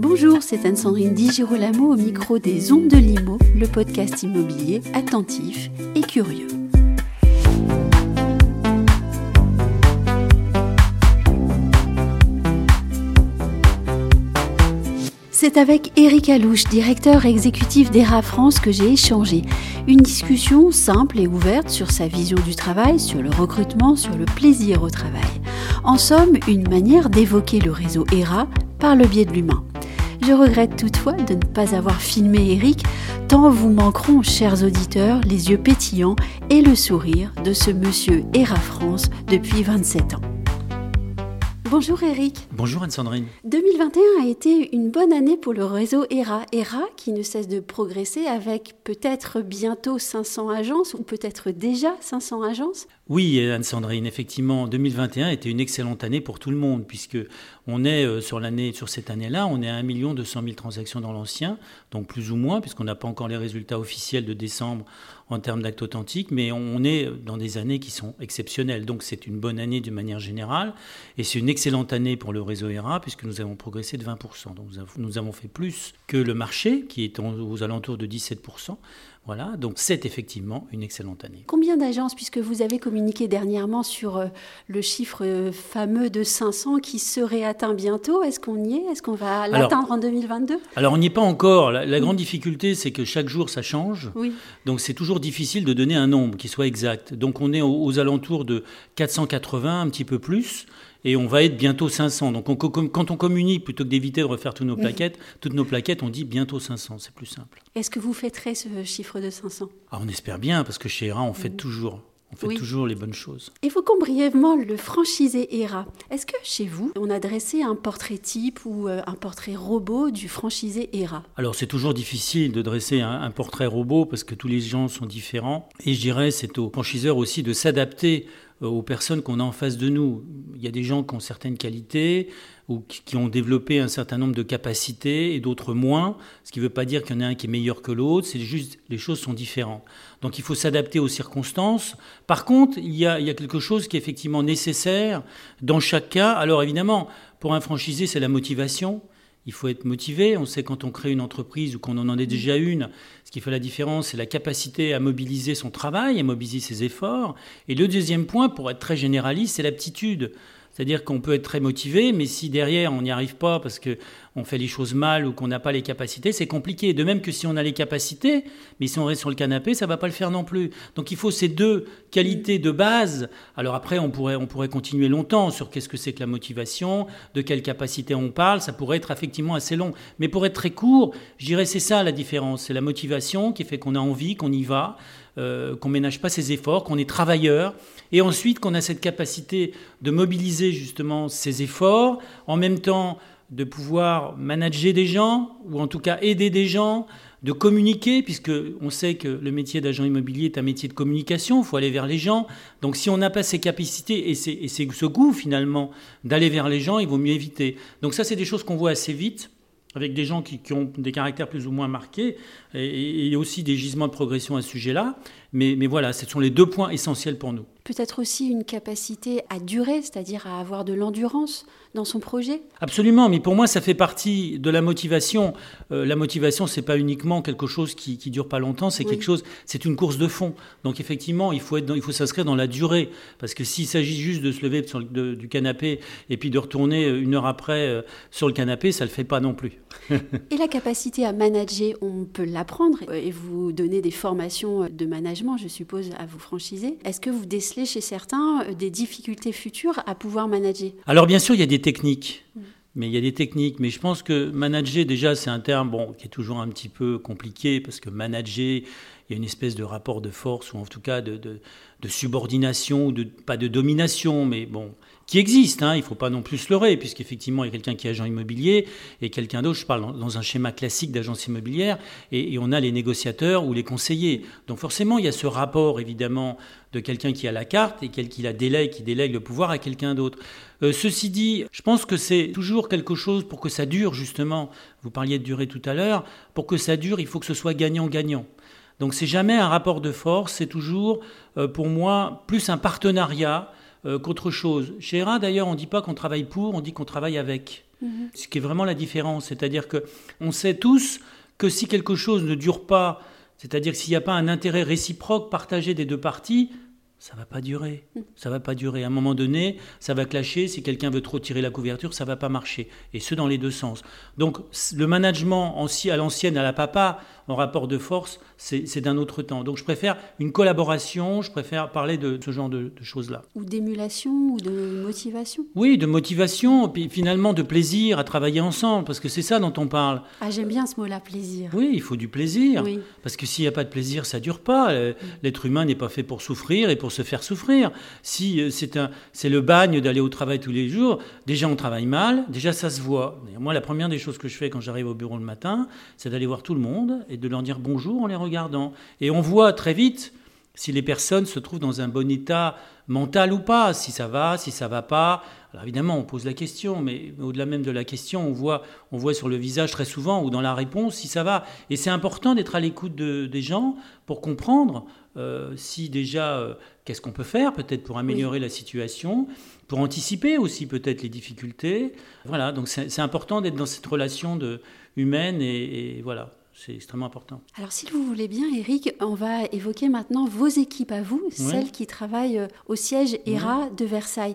Bonjour, c'est Anne-Sandrine Di Girolamo au micro des Ondes de Limo, le podcast immobilier attentif et curieux. C'est avec Eric Alouche, directeur exécutif d'ERA France, que j'ai échangé. Une discussion simple et ouverte sur sa vision du travail, sur le recrutement, sur le plaisir au travail. En somme, une manière d'évoquer le réseau ERA par le biais de l'humain. Je regrette toutefois de ne pas avoir filmé Eric, tant vous manqueront, chers auditeurs, les yeux pétillants et le sourire de ce monsieur ERA France depuis 27 ans. Bonjour Eric. Bonjour Anne-Sandrine. 2021 a été une bonne année pour le réseau ERA. ERA qui ne cesse de progresser avec peut-être bientôt 500 agences ou peut-être déjà 500 agences. Oui Anne-Sandrine, effectivement 2021 était une excellente année pour tout le monde puisque on est euh, sur l'année sur cette année-là, on est à 1 200 000 transactions dans l'ancien, donc plus ou moins puisqu'on n'a pas encore les résultats officiels de décembre en termes d'actes authentiques, mais on est dans des années qui sont exceptionnelles. Donc c'est une bonne année d'une manière générale, et c'est une excellente année pour le réseau ERA, puisque nous avons progressé de 20%. Donc nous avons fait plus que le marché, qui est aux alentours de 17%. Voilà, donc c'est effectivement une excellente année. Combien d'agences, puisque vous avez communiqué dernièrement sur euh, le chiffre euh, fameux de 500 qui serait atteint bientôt Est-ce qu'on y est? Est-ce qu'on va l'atteindre en 2022 Alors on n'y est pas encore. La, grande difficulté, c'est que chaque jour, ça change. Oui. Donc c'est toujours difficile de donner un nombre qui soit exact. Donc on est aux alentours de 480, un petit peu plus et on va être bientôt 500. Donc quand on communique, plutôt que d'éviter de refaire toutes nos plaquettes, toutes nos plaquettes, on dit bientôt 500, c'est plus simple. Est-ce que vous fêterez ce chiffre de 500 ah, On espère bien, parce que chez ERA, on fête toujours. On fait toujours les bonnes choses. Évoquons brièvement le franchisé ERA. Est-ce que chez vous, on a dressé un portrait type ou euh, un portrait robot du franchisé ERA Alors c'est toujours difficile de dresser un, un, portrait robot parce que tous les gens sont différents. Et je dirais c'est au franchiseur aussi de s'adapter aux personnes qu'on a en face de nous. Il y a des gens qui ont certaines qualités ou qui ont développé un certain nombre de capacités et d'autres moins, ce qui ne veut pas dire qu'il y en a un qui est meilleur que l'autre, c'est juste les choses sont différentes. Donc il faut s'adapter aux circonstances. Par contre, il y, a, il y a quelque chose qui est effectivement nécessaire dans chaque cas. Alors évidemment, pour un franchisé, c'est la motivation il faut être motivé. On sait quand on crée une entreprise ou qu'on en a déjà une, ce qui fait la différence, c'est la capacité à mobiliser son travail, à mobiliser ses efforts. Et le deuxième point, pour être très généraliste, c'est l'aptitude. C'est-à-dire qu'on peut être très motivé, mais si derrière on n'y arrive pas parce qu'on fait les choses mal ou qu'on n'a pas les capacités, c'est compliqué. De même que si on a les capacités, mais si on reste sur le canapé, ça va pas le faire non plus. Donc il faut ces deux qualités de base. Alors après, on pourrait, on pourrait continuer longtemps sur qu'est-ce que c'est que la motivation, de quelle capacité on parle. Ça pourrait être effectivement assez long. Mais pour être très court, je dirais c'est ça la différence. C'est la motivation qui fait qu'on a envie, qu'on y va. Euh, qu'on ménage pas ses efforts, qu'on est travailleur, et ensuite qu'on a cette capacité de mobiliser justement ses efforts, en même temps de pouvoir manager des gens, ou en tout cas aider des gens, de communiquer, puisque on sait que le métier d'agent immobilier est un métier de communication, il faut aller vers les gens. Donc si on n'a pas ces capacités et, et ce goût finalement d'aller vers les gens, il vaut mieux éviter. Donc ça, c'est des choses qu'on voit assez vite avec des gens qui, ont des caractères plus ou moins marqués, et, aussi des gisements de progression à ce sujet-là. Mais voilà, ce sont les deux points essentiels pour nous. Peut-être aussi une capacité à durer, c'est-à-dire à avoir de l'endurance dans son projet Absolument, mais pour moi, ça fait partie de la motivation. Euh, la motivation, c'est pas uniquement quelque chose qui, qui dure pas longtemps, c'est quelque chose, c'est une course de fond. Donc effectivement, il faut, être il faut s'inscrire dans la durée, parce que s'il s'agit juste de se lever sur le, du canapé et puis de retourner une heure après euh, sur le canapé, ça le fait pas non plus. et la capacité à manager, on peut l'apprendre et vous donner des formations de management je suppose, à vous franchiser. Est-ce que vous décelez chez certains euh, des difficultés futures à pouvoir manager Alors bien sûr, il y a des techniques. Mm. Mais il y a des techniques. Mais je pense que manager, déjà, c'est un terme bon, qui est toujours un petit peu compliqué, parce que manager, il y a une espèce de rapport de force, ou en tout cas de, de, de subordination, ou de, pas de domination, mais bon, qui existe. Hein, il ne faut pas non plus se leurrer, puisqu'effectivement, il y a quelqu'un qui est agent immobilier et quelqu'un d'autre, je parle dans un schéma classique d'agence immobilière, et, on a les négociateurs ou les conseillers. Donc forcément, il y a ce rapport, évidemment, de quelqu'un qui a la carte et qui la délègue, qui délègue le pouvoir à quelqu'un d'autre. Euh, ceci dit, je pense que c'est toujours quelque chose pour que ça dure, justement. Vous parliez de durée tout à l'heure. Pour que ça dure, il faut que ce soit gagnant-gagnant. Donc c'est jamais un rapport de force, c'est toujours, euh, pour moi, plus un partenariat euh, qu'autre chose. Chez ERA, d'ailleurs, on ne dit pas qu'on travaille pour, on dit qu'on travaille avec. Mhm. Ce qui est vraiment la différence. C'est-à-dire que on sait tous que si quelque chose ne dure pas, c'est-à-dire s'il n'y a pas un intérêt réciproque partagé des deux parties, ça va pas durer. Ça va pas durer. À un moment donné, ça va clasher. Si quelqu'un veut trop tirer la couverture, ça va pas marcher. Et ce, dans les deux sens. Donc, le management à l'ancienne, à la papa, en rapport de force, c'est d'un autre temps. Donc je préfère une collaboration, je préfère parler de ce genre de, choses-là. Ou d'émulation ou de motivation Oui, de motivation, puis finalement de plaisir à travailler ensemble, parce que c'est ça dont on parle. Ah, j'aime bien ce mot-là, plaisir. Oui, il faut du plaisir. Parce que s'il n'y a pas de plaisir, ça dure pas. Euh, l'être humain n'est pas fait pour souffrir et pour se faire souffrir. Si euh, c'est le bagne d'aller au travail tous les jours, déjà on travaille mal, déjà ça se voit. Moi, la première des choses que je fais quand j'arrive au bureau le matin, c'est d'aller voir tout le monde et de leur dire bonjour en les regardant. Et on voit très vite si les personnes se trouvent dans un bon état mental ou pas, si ça va, si ça va pas. Alors évidemment, on pose la question, mais au-delà même de la question, on voit, on voit sur le visage très souvent ou dans la réponse si ça va. Et c'est important d'être à l'écoute des gens pour comprendre euh, si déjà, euh, qu'est-ce qu'on peut faire peut-être pour améliorer la situation, pour anticiper aussi peut-être les difficultés. Voilà, donc c'est important d'être dans cette relation de, humaine et voilà. C'est extrêmement important. Alors, si vous voulez bien, Eric, on va évoquer maintenant vos équipes à vous, celles qui travaillent euh, au siège ERA de Versailles.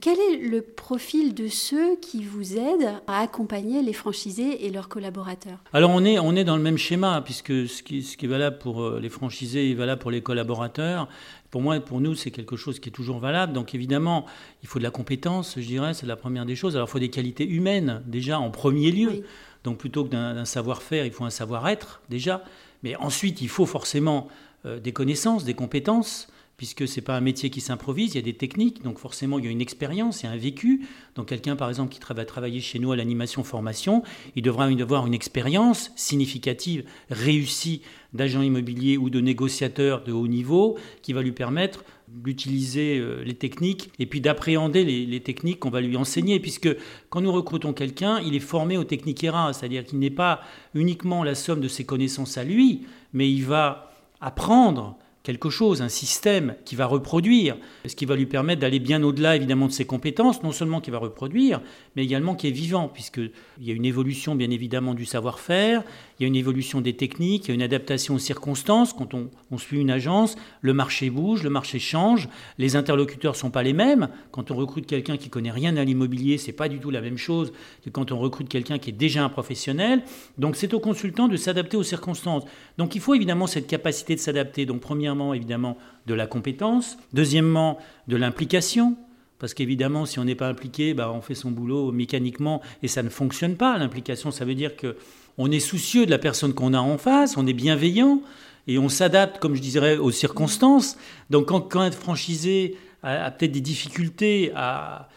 Quel est le profil de ceux qui vous aident à accompagner les franchisés et leurs collaborateurs? Alors, on est, on est dans le même schéma, puisque ce qui, ce qui est valable pour euh, les franchisés est valable pour les collaborateurs. Pour moi, pour nous, c'est quelque chose qui est toujours valable. Donc évidemment, il faut de la compétence, je dirais, c'est la première des choses. Alors il faut des qualités humaines, déjà, en premier lieu. Donc plutôt que d'un savoir-faire, il faut un savoir-être déjà. Mais ensuite, il faut forcément euh, des connaissances, des compétences, puisque ce n'est pas un métier qui s'improvise, il y a des techniques, donc forcément il y a une expérience, il y a un vécu. Donc quelqu'un par exemple qui va travailler chez nous à l'animation formation, il devra avoir une expérience significative, réussie d'agent immobilier ou de négociateur de haut niveau, qui va lui permettre d'utiliser euh, les techniques et puis d'appréhender les, techniques qu'on va lui enseigner, puisque quand nous recrutons quelqu'un, il est formé aux techniques ERA, c'est-à-dire qu'il n'est pas uniquement la somme de ses connaissances à lui, mais il va apprendre quelque chose, un système qui va reproduire, ce qui va lui permettre d'aller bien au-delà évidemment de ses compétences, non seulement qui va reproduire, mais également qui est vivant, puisqu'il y a une évolution bien évidemment du savoir-faire, il y a une évolution des techniques, il y a une adaptation aux circonstances. Quand on, suit une agence, le marché bouge, le marché change, les interlocuteurs ne sont pas les mêmes. Quand on recrute quelqu'un qui connaît rien à l'immobilier, c'est pas du tout la même chose que quand on recrute quelqu'un qui est déjà un professionnel. Donc c'est au consultant de s'adapter aux circonstances. Donc il faut évidemment cette capacité de s'adapter. Donc premièrement, évidemment, de la compétence. Deuxièmement, de l'implication. Parce qu'évidemment, si on n'est pas impliqué, bah, on fait son boulot mécaniquement et ça ne fonctionne pas. L'implication, ça veut dire que on est soucieux de la personne qu'on a en face, on est bienveillant et on s'adapte, comme je dirais, aux circonstances. Donc quand un franchisé a, peut-être des difficultés à,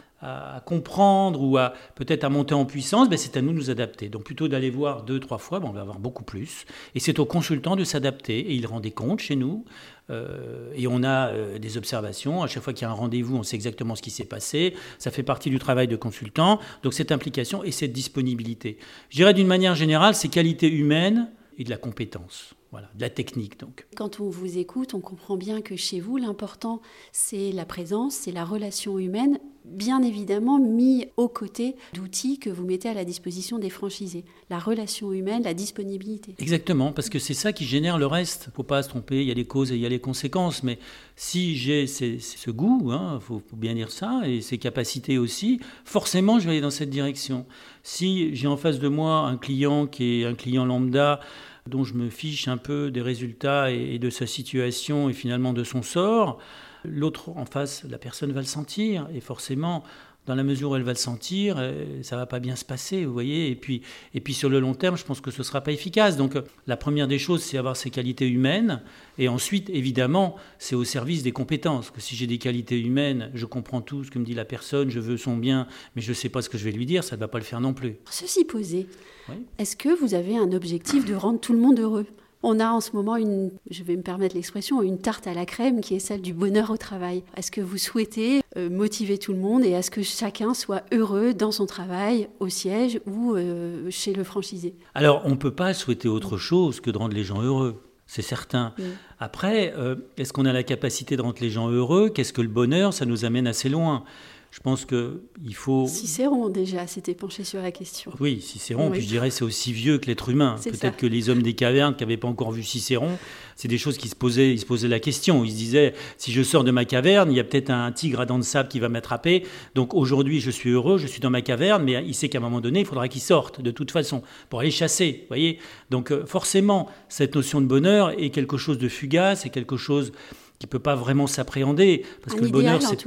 comprendre ou à peut-être à monter en puissance, ben c'est à nous de nous adapter. Donc plutôt d'aller voir deux, trois fois, ben on va avoir beaucoup plus. Et c'est au consultant de s'adapter. Et il rend des comptes chez nous. Euh, et on a euh, des observations. À chaque fois qu'il y a un rendez-vous, on sait exactement ce qui s'est passé. Ça fait partie du travail de consultant. Donc cette implication et cette disponibilité. Je dirais d'une manière générale, ces qualités humaines et de la compétence. Voilà, de la technique donc. Quand on vous écoute, on comprend bien que chez vous, l'important, c'est la présence, c'est la relation humaine, bien évidemment mis aux côtés d'outils que vous mettez à la disposition des franchisés. La relation humaine, la disponibilité. Exactement, parce que c'est ça qui génère le reste. Il ne faut pas se tromper, il y a les causes et il y a les conséquences. Mais si j'ai ce goût, il hein, faut, faut bien dire ça, et ces capacités aussi, forcément je vais aller dans cette direction. Si j'ai en face de moi un client qui est un client lambda, dont je me fiche un peu des résultats et, de sa situation et finalement de son sort, l'autre en face, la personne va le sentir et forcément dans la mesure où elle va le sentir, euh, ça va pas bien se passer, vous voyez. Et puis, et puis sur le long terme, je pense que ce sera pas efficace. Donc, la première des choses, c'est avoir ses qualités humaines, et ensuite, évidemment, c'est au service des compétences. Que si j'ai des qualités humaines, je comprends tout ce que me dit la personne, je veux son bien, mais je ne sais pas ce que je vais lui dire, ça ne va pas le faire non plus. Ceci posé, est-ce que vous avez un objectif de rendre tout le monde heureux? On a en ce moment une, je vais me permettre l'expression, une tarte à la crème qui est celle du bonheur au travail. Est-ce que vous souhaitez euh, motiver tout le monde et est-ce que chacun soit heureux dans son travail, au siège ou euh, chez le franchisé? Alors, on ne peut pas souhaiter autre chose que de rendre les gens heureux. C'est certain. Après, euh, est-ce qu'on a la capacité de rendre les gens heureux? Qu'est-ce que le bonheur? Ça nous amène assez loin. Je pense qu'il faut. Cicéron déjà s'était penché sur la question. Oui, Cicéron, puis je dirais c'est aussi vieux que l'être humain. Peut-être que les hommes des cavernes qui n'avaient pas encore vu Cicéron, c'est des choses qui se posaient, ils se posaient la question. Ils se disaient si je sors de ma caverne, il y a peut-être un tigre à dents de sable qui va m'attraper. Donc aujourd'hui, je suis heureux, je suis dans ma caverne, mais il sait qu'à un moment donné, il faudra qu'il sorte de toute façon pour aller chasser. Voyez. Donc euh, forcément, cette notion de bonheur est quelque chose de fugace, c'est quelque chose qui peut pas vraiment s'appréhender parce que le bonheur, c'est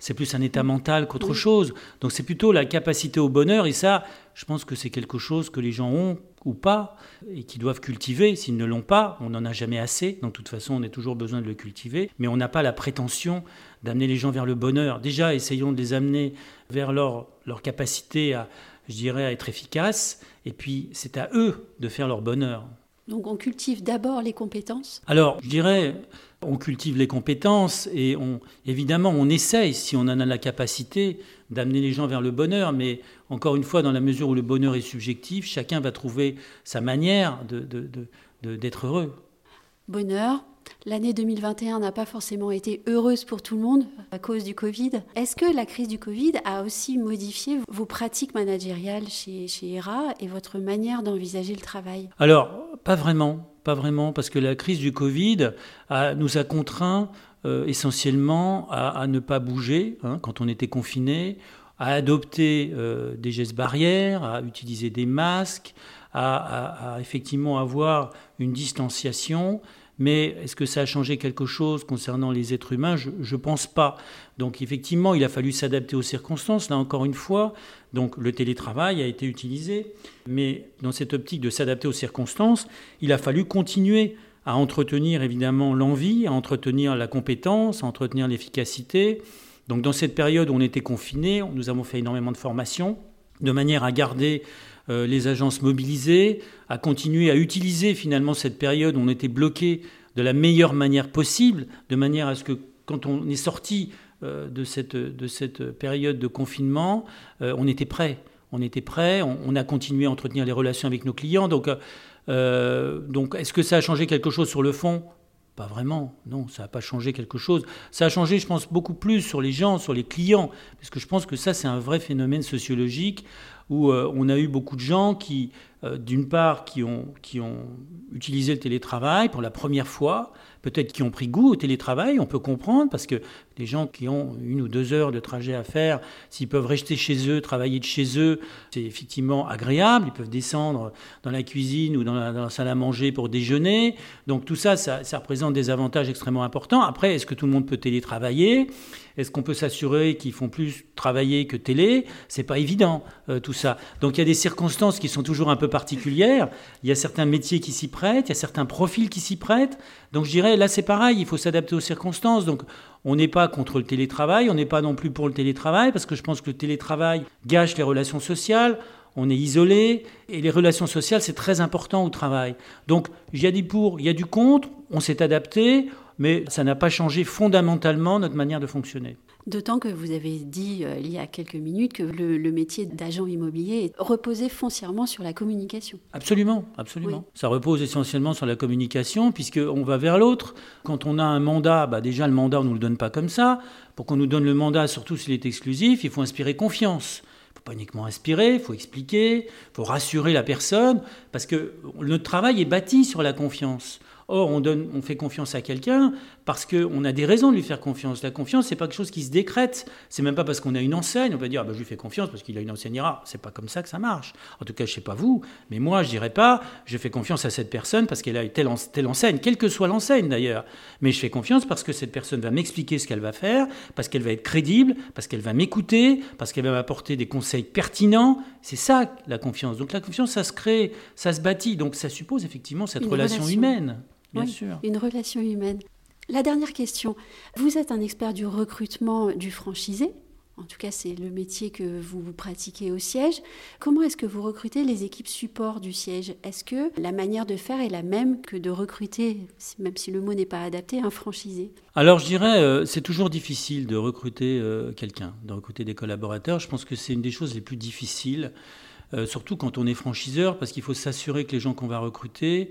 c'est plus un état mental qu'autre chose. Donc c'est plutôt la capacité au bonheur, et ça, je pense que c'est quelque chose que les gens ont ou pas, et qui doivent cultiver. S'ils ne l'ont pas, on n'en a jamais assez. Donc de toute façon, on a toujours besoin de le cultiver, mais on n'a pas la prétention d'amener les gens vers le bonheur. Déjà, essayons de les amener vers leur, leur capacité à, je dirais, à être efficaces, et puis c'est à eux de faire leur bonheur. Donc on cultive d'abord les compétences Alors, je dirais, on cultive les compétences et on, évidemment, on essaye, si on en a la capacité, d'amener les gens vers le bonheur. Mais encore une fois, dans la mesure où le bonheur est subjectif, chacun va trouver sa manière d'être heureux. Bonheur. L'année 2021 n'a pas forcément été heureuse pour tout le monde à cause du Covid. Est-ce que la crise du Covid a aussi modifié vos pratiques managériales chez, chez ERA et votre manière d'envisager le travail? Alors, pas vraiment pas vraiment, parce que la crise du Covid nous a contraints euh, essentiellement à, ne pas bouger hein, quand on était confiné, à adopter euh, des gestes barrières, à utiliser des masques, à, à effectivement avoir une distanciation. Mais est-ce que ça a changé quelque chose concernant les êtres humains? Je ne pense pas. Donc effectivement, il a fallu s'adapter aux circonstances. Là encore une fois, donc le télétravail a été utilisé, mais dans cette optique de s'adapter aux circonstances, il a fallu continuer à entretenir évidemment l'envie, à entretenir la compétence, à entretenir l'efficacité. Donc dans cette période où on était confiné, nous avons fait énormément de formations de manière à garder les agences mobilisées, à continuer à utiliser finalement cette période où on était bloqué de la meilleure manière possible, de manière à ce que quand on est sorti euh, de, cette, de cette période de confinement, euh, on était prêt. On était prêt, on, a continué à entretenir les relations avec nos clients. Donc, donc est-ce que ça a changé quelque chose sur le fond? Pas vraiment, non, ça n'a pas changé quelque chose. Ça a changé, je pense, beaucoup plus sur les gens, sur les clients, parce que je pense que ça, c'est un vrai phénomène sociologique où euh, on a eu beaucoup de gens qui, euh, d'une part, qui ont, utilisé le télétravail pour la première fois, peut-être qui ont pris goût au télétravail, on peut comprendre, parce que les gens qui ont une ou deux heures de trajet à faire, s'ils peuvent rester chez eux, travailler de chez eux, c'est effectivement agréable, ils peuvent descendre dans la cuisine ou dans la, salle à manger pour déjeuner, donc tout ça, ça, ça représente des avantages extrêmement importants. Après, est-ce que tout le monde peut télétravailler? Est-ce qu'on peut s'assurer qu'ils font plus travailler que télé? C'est pas évident euh, tout ça. Donc il y a des circonstances qui sont toujours un peu particulières. Il y a certains métiers qui s'y prêtent, il y a certains profils qui s'y prêtent. Donc je dirais là c'est pareil, il faut s'adapter aux circonstances. Donc on n'est pas contre le télétravail, on n'est pas non plus pour le télétravail parce que je pense que le télétravail gâche les relations sociales on est isolé, et les relations sociales, c'est très important au travail. Donc, il y a du pour, il y a du contre, on s'est adapté, mais ça n'a pas changé fondamentalement notre manière de fonctionner. D'autant que vous avez dit euh, il y a quelques minutes que le, métier d'agent immobilier reposait foncièrement sur la communication. Absolument, absolument. Ça repose essentiellement sur la communication, puisqu'on va vers l'autre. Quand on a un mandat, bah déjà le mandat, on ne nous le donne pas comme ça. Pour qu'on nous donne le mandat, surtout s'il est exclusif, il faut inspirer confiance. Il ne faut pas uniquement inspirer, il faut expliquer, il faut rassurer la personne, parce que notre travail est bâti sur la confiance. Or, on, donne, on fait confiance à quelqu'un parce qu'on a des raisons de lui faire confiance. La confiance, c'est pas quelque chose qui se décrète. C'est même pas parce qu'on a une enseigne, on va dire, ah ben, je lui fais confiance parce qu'il a une enseigne IRA. C'est pas comme ça que ça marche. En tout cas, je sais pas vous, mais moi, je dirais pas, je fais confiance à cette personne parce qu'elle a telle, telle enseigne, quelle que soit l'enseigne d'ailleurs. Mais je fais confiance parce que cette personne va m'expliquer ce qu'elle va faire, parce qu'elle va être crédible, parce qu'elle va m'écouter, parce qu'elle va m'apporter des conseils pertinents. C'est ça la confiance. Donc la confiance, ça se crée, ça se bâtit. Donc ça suppose effectivement cette relation humaine bien sûr. Une relation humaine. La dernière question. Vous êtes un expert du recrutement du franchisé. En tout cas, c'est le métier que vous pratiquez au siège. Comment est-ce que vous recrutez les équipes support du siège? Est-ce que la manière de faire est la même que de recruter, même si le mot n'est pas adapté, un franchisé? Alors, je dirais, euh, c'est toujours difficile de recruter euh, quelqu'un, de recruter des collaborateurs. Je pense que c'est une des choses les plus difficiles, euh, surtout quand on est franchiseur, parce qu'il faut s'assurer que les gens qu'on va recruter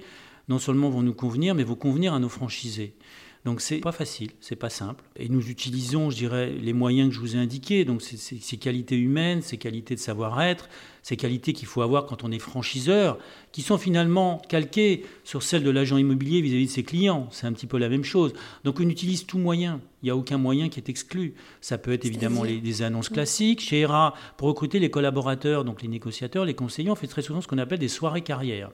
non seulement vont nous convenir, mais vont convenir à nos franchisés. Donc c'est pas facile, c'est pas simple. Et nous utilisons, je dirais, les moyens que je vous ai indiqués. Donc ces qualités humaines, ces qualités de savoir-être, ces qualités qu'il faut avoir quand on est franchiseur, qui sont finalement calquées sur celles de l'agent immobilier vis-à-vis de ses clients. C'est un petit peu la même chose. Donc on utilise tout moyen. Il n'y a aucun moyen qui est exclu. Ça peut être évidemment les, des annonces classiques. Chez ERA, pour recruter les collaborateurs, donc les négociateurs, les conseillers, on fait très souvent ce qu'on appelle des soirées carrières.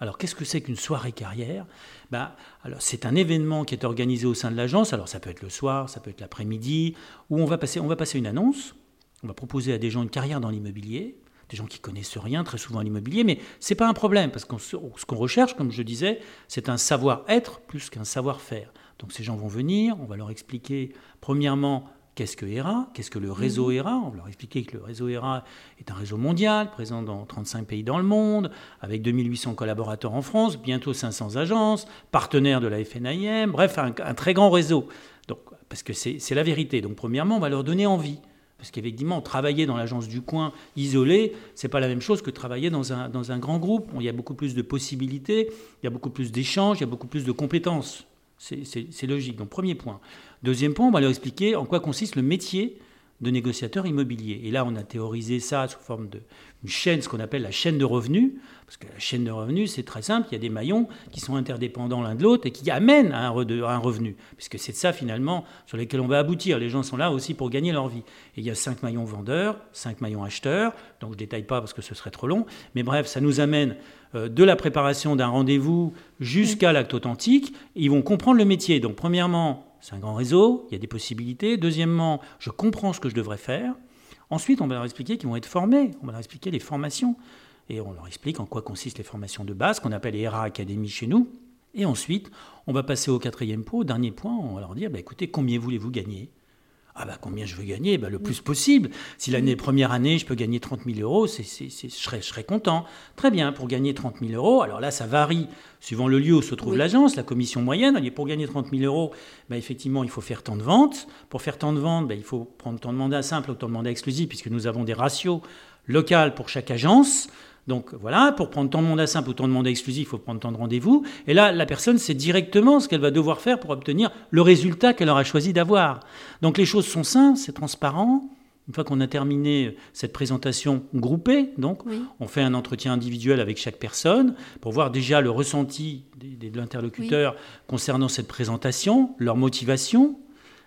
Alors qu'est-ce que c'est qu'une soirée carrière? Ben, alors, C'est un événement qui est organisé au sein de l'agence. Alors ça peut être le soir, ça peut être l'après-midi, où on va, passer, on va passer une annonce. On va proposer à des gens une carrière dans l'immobilier, des gens qui connaissent rien très souvent à l'immobilier, mais ce n'est pas un problème, parce que ce qu'on recherche, comme je disais, c'est un savoir-être plus qu'un savoir-faire. Donc ces gens vont venir, on va leur expliquer, premièrement, Qu'est-ce que ERA Qu'est-ce que le réseau mhm. ERA On leur expliquer que le réseau ERA est un réseau mondial, présent dans 35 pays dans le monde, avec 2800 collaborateurs en France, bientôt 500 agences, partenaire de la FNIM, bref, un, très grand réseau. Donc, parce que c'est la vérité. Donc, premièrement, on va leur donner envie. Parce qu'effectivement, travailler dans l'agence du coin isolée, c'est pas la même chose que travailler dans un, dans un grand groupe. Il y a beaucoup plus de possibilités, il y a beaucoup plus d'échanges, il y a beaucoup plus de compétences. C'est logique. Donc, premier point. Deuxième point, on va leur expliquer en quoi consiste le métier de négociateur immobilier. Et là, on a théorisé ça sous forme d'une chaîne, ce qu'on appelle la chaîne de revenus, parce que la chaîne de revenus, c'est très simple, il y a des maillons qui sont interdépendants l'un de l'autre et qui amènent à un, revenu, puisque c'est ça finalement sur lesquels on va aboutir. Les gens sont là aussi pour gagner leur vie. Et il y a cinq maillons vendeurs, cinq maillons acheteurs, donc je ne détaille pas parce que ce serait trop long, mais bref, ça nous amène de la préparation d'un rendez-vous jusqu'à l'acte authentique, ils vont comprendre le métier. Donc premièrement, c'est un grand réseau, il y a des possibilités. Deuxièmement, je comprends ce que je devrais faire. Ensuite, on va leur expliquer qu'ils vont être formés, on va leur expliquer les formations. Et on leur explique en quoi consistent les formations de base, qu'on appelle les RA Academy chez nous. Et ensuite, on va passer au quatrième point, au dernier point, on va leur dire, bah, écoutez, combien voulez-vous gagner? Ah bah combien je veux gagner? Bah, Le plus possible. Si l'année première année, je peux gagner 30 000 euros, c'est, je, serais, je, serais, content. Très bien, pour gagner 30 000 euros, alors là, ça varie suivant le lieu où se trouve l'agence, la commission moyenne. Pour gagner 30 000 euros, bah, effectivement, il faut faire tant de ventes. Pour faire tant de ventes, bah, il faut prendre tant de mandats simples ou tant de mandats exclusifs, puisque nous avons des ratios locales pour chaque agence. Donc voilà, pour prendre tant de mandat simple ou tant de mandat exclusif, il faut prendre tant de rendez-vous. Et là, la personne sait directement ce qu'elle va devoir faire pour obtenir le résultat qu'elle aura choisi d'avoir. Donc les choses sont simples, c'est transparent. Une fois qu'on a terminé cette présentation groupée, donc, on fait un entretien individuel avec chaque personne pour voir déjà le ressenti de l'interlocuteur concernant cette présentation, leur motivation,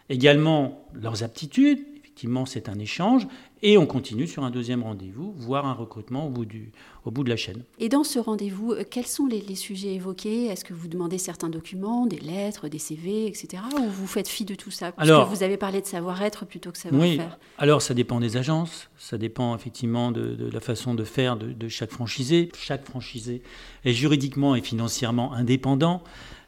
également leurs aptitudes. Effectivement, c'est un échange. Et on continue sur un deuxième rendez-vous, voire un recrutement au bout, du, au bout de la chaîne. Et dans ce rendez-vous, euh, quels sont les, sujets évoqués? Est-ce que vous demandez certains documents, des lettres, des CV, etc. Ou vous faites fi de tout ça? Parce alors, que vous avez parlé de savoir-être plutôt que savoir-faire. Oui, alors ça dépend des agences, ça dépend effectivement de, la façon de faire de, de chaque franchisé. Chaque franchisé est juridiquement et financièrement indépendant.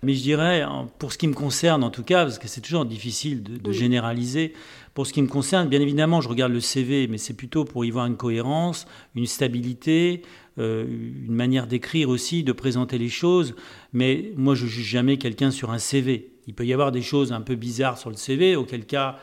Mais je dirais, pour ce qui me concerne en tout cas, parce que c'est toujours difficile de, généraliser, pour ce qui me concerne, bien évidemment, je regarde le CV, mais c'est plutôt pour y voir une cohérence, une stabilité, euh, une manière d'écrire aussi, de présenter les choses. Mais moi, je juge jamais quelqu'un sur un CV. Il peut y avoir des choses un peu bizarres sur le CV, auquel cas,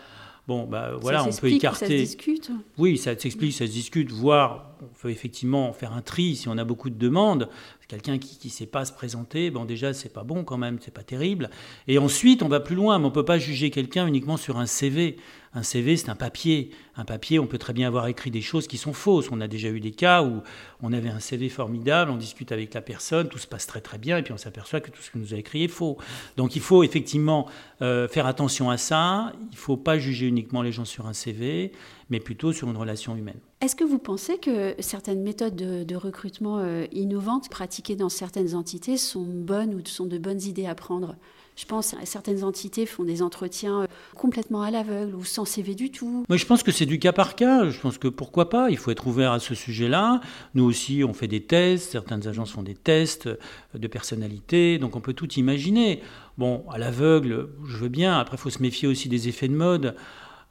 bon, bah voilà, on peut écarter. Ça se discute. Oui, ça s'explique, ça se discute, voire on peut effectivement faire un tri si on a beaucoup de demandes. Quelqu'un qui ne sait pas se présenter, bon déjà c'est pas bon quand même, c'est pas terrible. Et ensuite on va plus loin, mais on peut pas juger quelqu'un uniquement sur un CV. Un CV, c'est un papier. Un papier, on peut très bien avoir écrit des choses qui sont fausses. On a déjà eu des cas où on avait un CV formidable, on discute avec la personne, tout se passe très très bien, et puis on s'aperçoit que tout ce que nous a écrit est faux. Donc il faut effectivement euh, faire attention à ça. Il faut pas juger uniquement les gens sur un CV, mais plutôt sur une relation humaine. Est-ce que vous pensez que certaines méthodes de, recrutement euh, innovantes pratiquées dans certaines entités sont bonnes ou sont de bonnes idées à prendre? Je pense que certaines entités font des entretiens euh, complètement à l'aveugle ou sans CV du tout. Moi, je pense que c'est du cas par cas. Je pense que pourquoi pas, il faut être ouvert à ce sujet-là. Nous aussi, on fait des tests. Certaines agences font des tests de personnalité. Donc, on peut tout imaginer. Bon, à l'aveugle, je veux bien. Après, il faut se méfier aussi des effets de mode.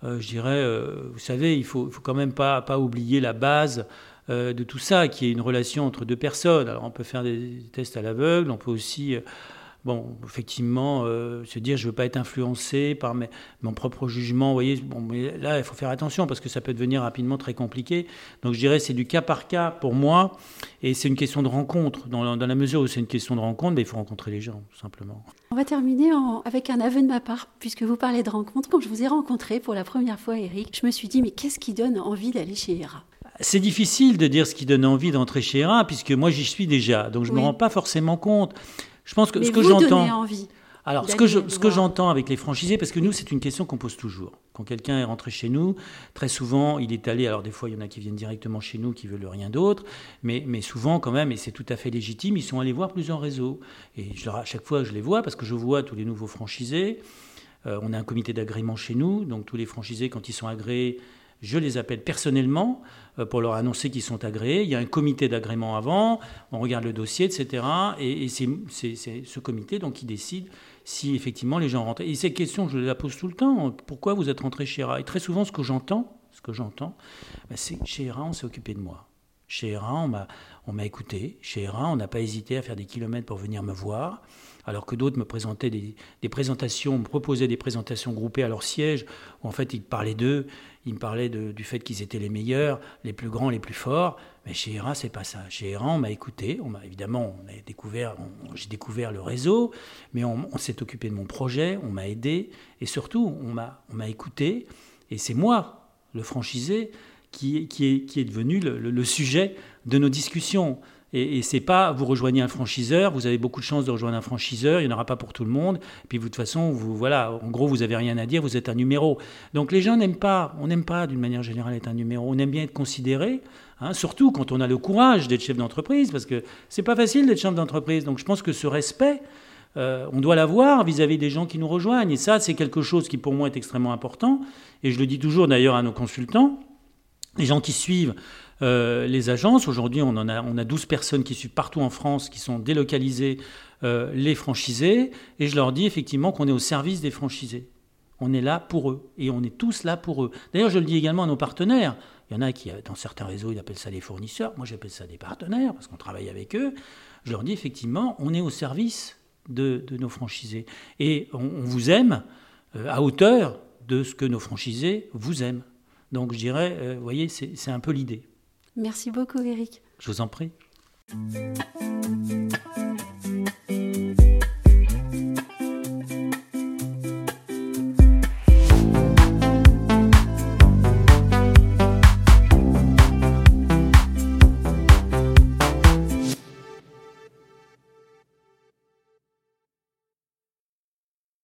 Euh, je dirais, euh, vous savez, il faut, faut quand même pas, pas oublier la base de tout ça, qui est une relation entre deux personnes. Alors, on peut faire des tests à l'aveugle. On peut aussi bon, effectivement, euh, se dire je ne veux pas être influencé par mes, mon propre jugement. Vous voyez, bon, mais là, il faut faire attention parce que ça peut devenir rapidement très compliqué. Donc je dirais c'est du cas par cas pour moi et c'est une question de rencontre. Dans, dans la mesure où c'est une question de rencontre, mais il faut rencontrer les gens, tout simplement. On va terminer avec un aveu de ma part, puisque vous parlez de rencontre. Quand je vous ai rencontré pour la première fois, Eric, je me suis dit mais qu'est-ce qui donne envie d'aller chez ERA c'est difficile de dire ce qui donne envie d'entrer chez ERA, puisque moi j'y suis déjà, donc je ne me rends pas forcément compte. Je pense que ce que j'entends. Alors, ce que, je, ce que j'entends avec les franchisés, parce que nous, c'est une question qu'on pose toujours. Quand quelqu'un est rentré chez nous, très souvent, il est allé. Alors, des fois, il y en a qui viennent directement chez nous, qui veulent rien d'autre. Mais, mais souvent, quand même, et c'est tout à fait légitime, ils sont allés voir plusieurs réseaux. Et je à chaque fois, je les vois, parce que je vois tous les nouveaux franchisés. Euh, on a un comité d'agrément chez nous. Donc, tous les franchisés, quand ils sont agréés, je les appelle personnellement euh, pour leur annoncer qu'ils sont agréés. Il y a un comité d'agrément avant, on regarde le dossier, etc. Et, c'est ce comité donc, qui décide si effectivement les gens rentrent. Et cette question, je la pose tout le temps. Pourquoi vous êtes rentré chez ERA Et très souvent, ce que j'entends, ce que j'entends, bah, c'est chez ERA, on s'est occupé de moi. Chez ERA, on m'a, écouté. Chez ERA, on n'a pas hésité à faire des kilomètres pour venir me voir alors que d'autres me présentaient des, présentations, me proposaient des présentations groupées à leur siège, où en fait ils parlaient d'eux, ils me parlaient du fait qu'ils étaient les meilleurs, les plus grands, les plus forts. Mais chez ERA, c'est pas ça. Chez ERA, on m'a écouté, on m'a évidemment, on a découvert, j'ai découvert le réseau, mais on, s'est occupé de mon projet, on m'a aidé, et surtout, on m'a, on m'a écouté, et c'est moi, le franchisé, qui, qui, est, qui est devenu le sujet de nos discussions. Et, et c'est pas vous rejoignez un franchiseur, vous avez beaucoup de chance de rejoindre un franchiseur, il n'y en aura pas pour tout le monde. Et puis vous, de toute façon, vous, voilà, en gros, vous avez rien à dire, vous êtes un numéro. Donc les gens n'aiment pas, on n'aime pas d'une manière générale être un numéro, on aime bien être considéré, hein, surtout quand on a le courage d'être chef d'entreprise, parce que c'est pas facile d'être chef d'entreprise. Donc je pense que ce respect, euh, on doit l'avoir vis-à-vis des gens qui nous rejoignent. Et ça, c'est quelque chose qui pour moi est extrêmement important. Et je le dis toujours d'ailleurs à nos consultants, les gens qui suivent euh, les agences. Aujourd'hui, on, en a, on a 12 personnes qui suivent partout en France, qui sont délocalisées, euh, les franchisés. Et je leur dis effectivement qu'on est au service des franchisés. On est là pour eux. Et on est tous là pour eux. D'ailleurs, je le dis également à nos partenaires. Il y en a qui, dans certains réseaux, ils appellent ça des fournisseurs. Moi, j'appelle ça des partenaires parce qu'on travaille avec eux. Je leur dis effectivement, on est au service de, nos franchisés. Et on, vous aime euh, à hauteur de ce que nos franchisés vous aiment. Donc je dirais, vous voyez, c'est un peu l'idée. Merci beaucoup, Eric. Je vous en prie.